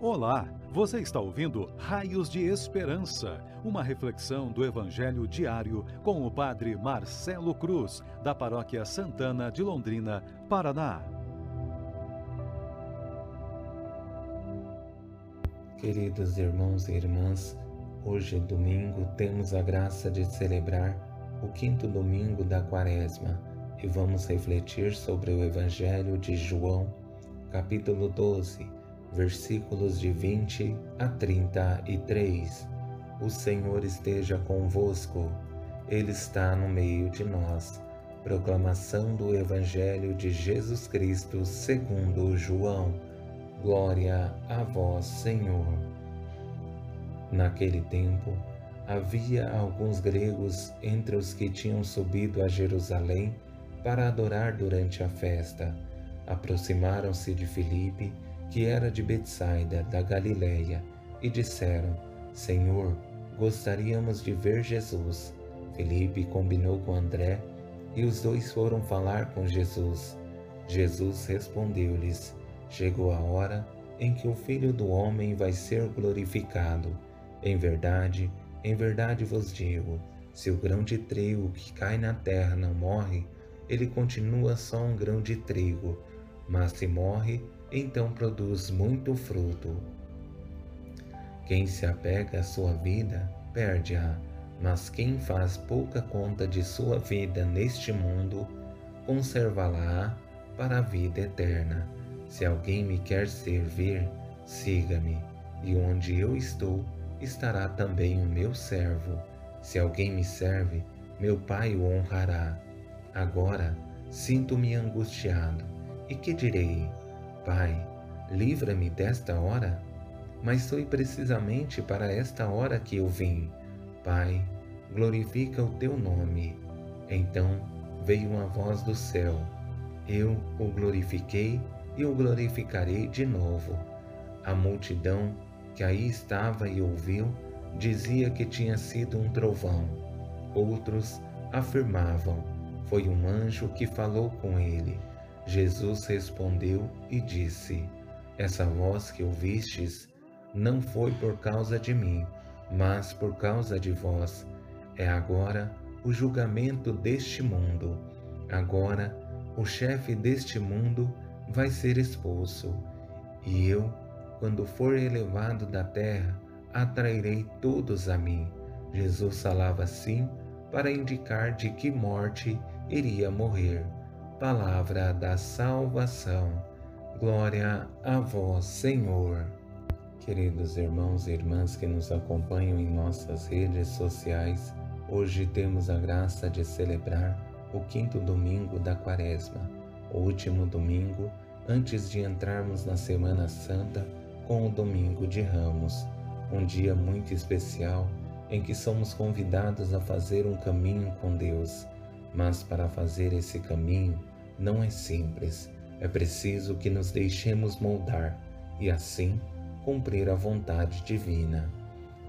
Olá, você está ouvindo Raios de Esperança, uma reflexão do Evangelho diário com o Padre Marcelo Cruz, da Paróquia Santana de Londrina, Paraná. Queridos irmãos e irmãs, hoje é domingo, temos a graça de celebrar o quinto domingo da Quaresma e vamos refletir sobre o Evangelho de João, capítulo 12 versículos de 20 a 33. O Senhor esteja convosco, Ele está no meio de nós. Proclamação do Evangelho de Jesus Cristo segundo João. Glória a vós, Senhor. Naquele tempo, havia alguns gregos entre os que tinham subido a Jerusalém para adorar durante a festa. Aproximaram-se de Filipe que era de Betsaida, da Galiléia, e disseram: Senhor, gostaríamos de ver Jesus. Felipe combinou com André e os dois foram falar com Jesus. Jesus respondeu-lhes: Chegou a hora em que o Filho do Homem vai ser glorificado. Em verdade, em verdade vos digo: se o grão de trigo que cai na terra não morre, ele continua só um grão de trigo, mas se morre, então produz muito fruto. Quem se apega à sua vida, perde-a, mas quem faz pouca conta de sua vida neste mundo, conservá-la para a vida eterna. Se alguém me quer servir, siga-me, e onde eu estou, estará também o meu servo. Se alguém me serve, meu Pai o honrará. Agora sinto-me angustiado, e que direi? Pai, livra-me desta hora? Mas foi precisamente para esta hora que eu vim. Pai, glorifica o teu nome. Então veio uma voz do céu. Eu o glorifiquei e o glorificarei de novo. A multidão que aí estava e ouviu dizia que tinha sido um trovão. Outros afirmavam: foi um anjo que falou com ele. Jesus respondeu e disse: Essa voz que ouvistes não foi por causa de mim, mas por causa de vós. É agora o julgamento deste mundo. Agora o chefe deste mundo vai ser expulso. E eu, quando for elevado da terra, atrairei todos a mim. Jesus falava assim para indicar de que morte iria morrer palavra da salvação. Glória a vós, Senhor. Queridos irmãos e irmãs que nos acompanham em nossas redes sociais, hoje temos a graça de celebrar o quinto domingo da Quaresma, o último domingo antes de entrarmos na Semana Santa com o Domingo de Ramos, um dia muito especial em que somos convidados a fazer um caminho com Deus. Mas para fazer esse caminho, não é simples. É preciso que nos deixemos moldar e assim cumprir a vontade divina.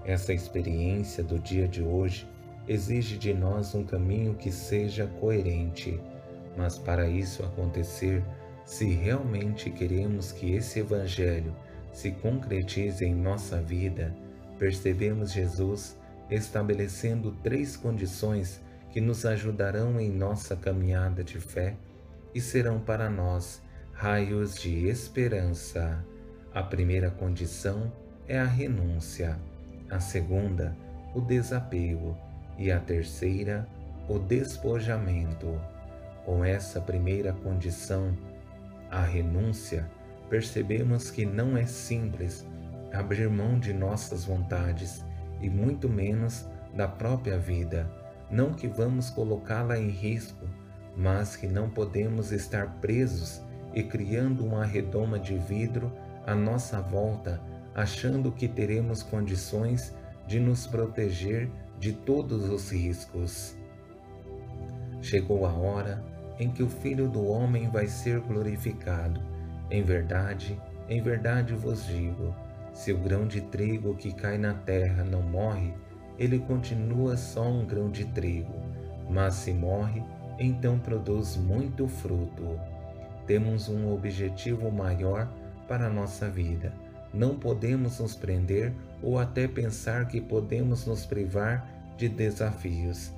Essa experiência do dia de hoje exige de nós um caminho que seja coerente, mas para isso acontecer, se realmente queremos que esse Evangelho se concretize em nossa vida, percebemos Jesus estabelecendo três condições que nos ajudarão em nossa caminhada de fé e serão para nós raios de esperança. A primeira condição é a renúncia, a segunda, o desapego e a terceira, o despojamento. Com essa primeira condição, a renúncia, percebemos que não é simples abrir mão de nossas vontades e muito menos da própria vida. Não que vamos colocá-la em risco, mas que não podemos estar presos e criando uma redoma de vidro à nossa volta, achando que teremos condições de nos proteger de todos os riscos. Chegou a hora em que o Filho do Homem vai ser glorificado. Em verdade, em verdade vos digo: se o grão de trigo que cai na terra não morre, ele continua só um grão de trigo, mas se morre, então produz muito fruto. Temos um objetivo maior para a nossa vida, não podemos nos prender ou até pensar que podemos nos privar de desafios.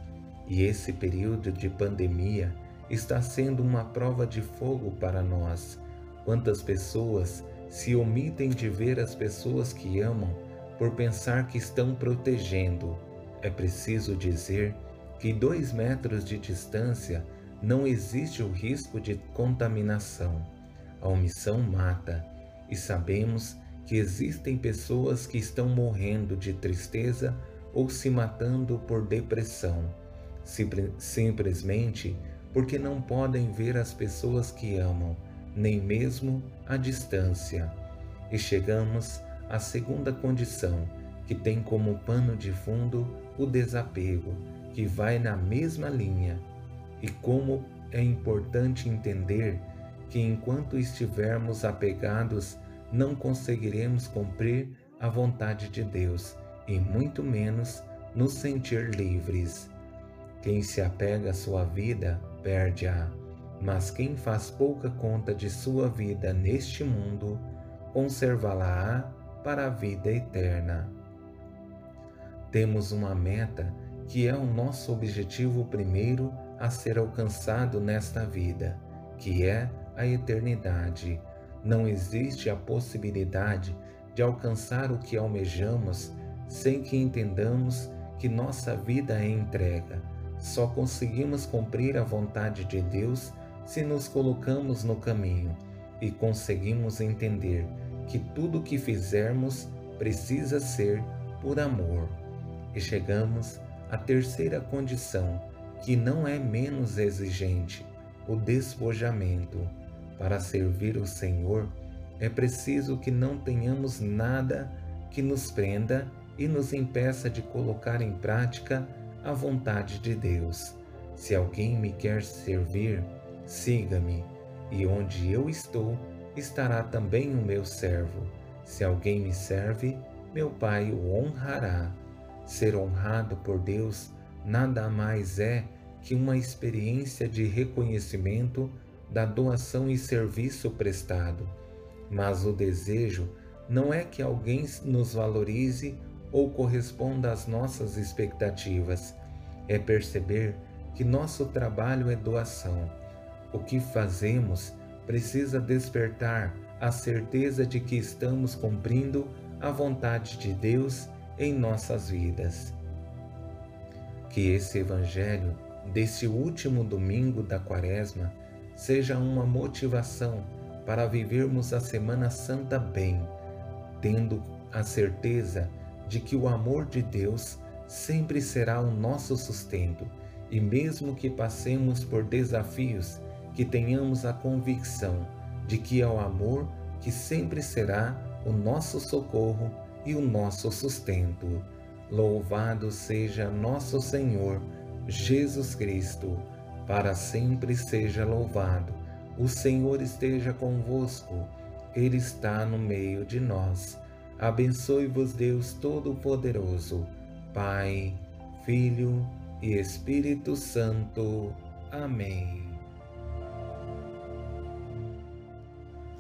E esse período de pandemia está sendo uma prova de fogo para nós. Quantas pessoas se omitem de ver as pessoas que amam por pensar que estão protegendo. É preciso dizer que dois metros de distância não existe o risco de contaminação. A omissão mata e sabemos que existem pessoas que estão morrendo de tristeza ou se matando por depressão, simplesmente porque não podem ver as pessoas que amam, nem mesmo à distância. E chegamos à segunda condição, que tem como pano de fundo o desapego, que vai na mesma linha. E como é importante entender que enquanto estivermos apegados não conseguiremos cumprir a vontade de Deus e muito menos nos sentir livres. Quem se apega à sua vida, perde-a, mas quem faz pouca conta de sua vida neste mundo, conservá-la-á para a vida eterna. Temos uma meta que é o nosso objetivo primeiro a ser alcançado nesta vida, que é a eternidade não existe a possibilidade de alcançar o que almejamos sem que entendamos que nossa vida é entrega. Só conseguimos cumprir a vontade de Deus se nos colocamos no caminho e conseguimos entender que tudo o que fizermos precisa ser por amor. E chegamos à terceira condição, que não é menos exigente, o despojamento para servir o Senhor, é preciso que não tenhamos nada que nos prenda e nos impeça de colocar em prática a vontade de Deus. Se alguém me quer servir, siga-me, e onde eu estou, estará também o meu servo. Se alguém me serve, meu Pai o honrará. Ser honrado por Deus nada mais é que uma experiência de reconhecimento da doação e serviço prestado, mas o desejo não é que alguém nos valorize ou corresponda às nossas expectativas, é perceber que nosso trabalho é doação. O que fazemos precisa despertar a certeza de que estamos cumprindo a vontade de Deus em nossas vidas. Que esse Evangelho desse último domingo da Quaresma seja uma motivação para vivermos a Semana Santa bem, tendo a certeza de que o amor de Deus sempre será o nosso sustento e, mesmo que passemos por desafios, que tenhamos a convicção de que é o amor que sempre será o nosso socorro e o nosso sustento. Louvado seja nosso Senhor Jesus Cristo para sempre seja louvado. O Senhor esteja convosco, Ele está no meio de nós. Abençoe-vos, Deus Todo-Poderoso, Pai, Filho e Espírito Santo. Amém.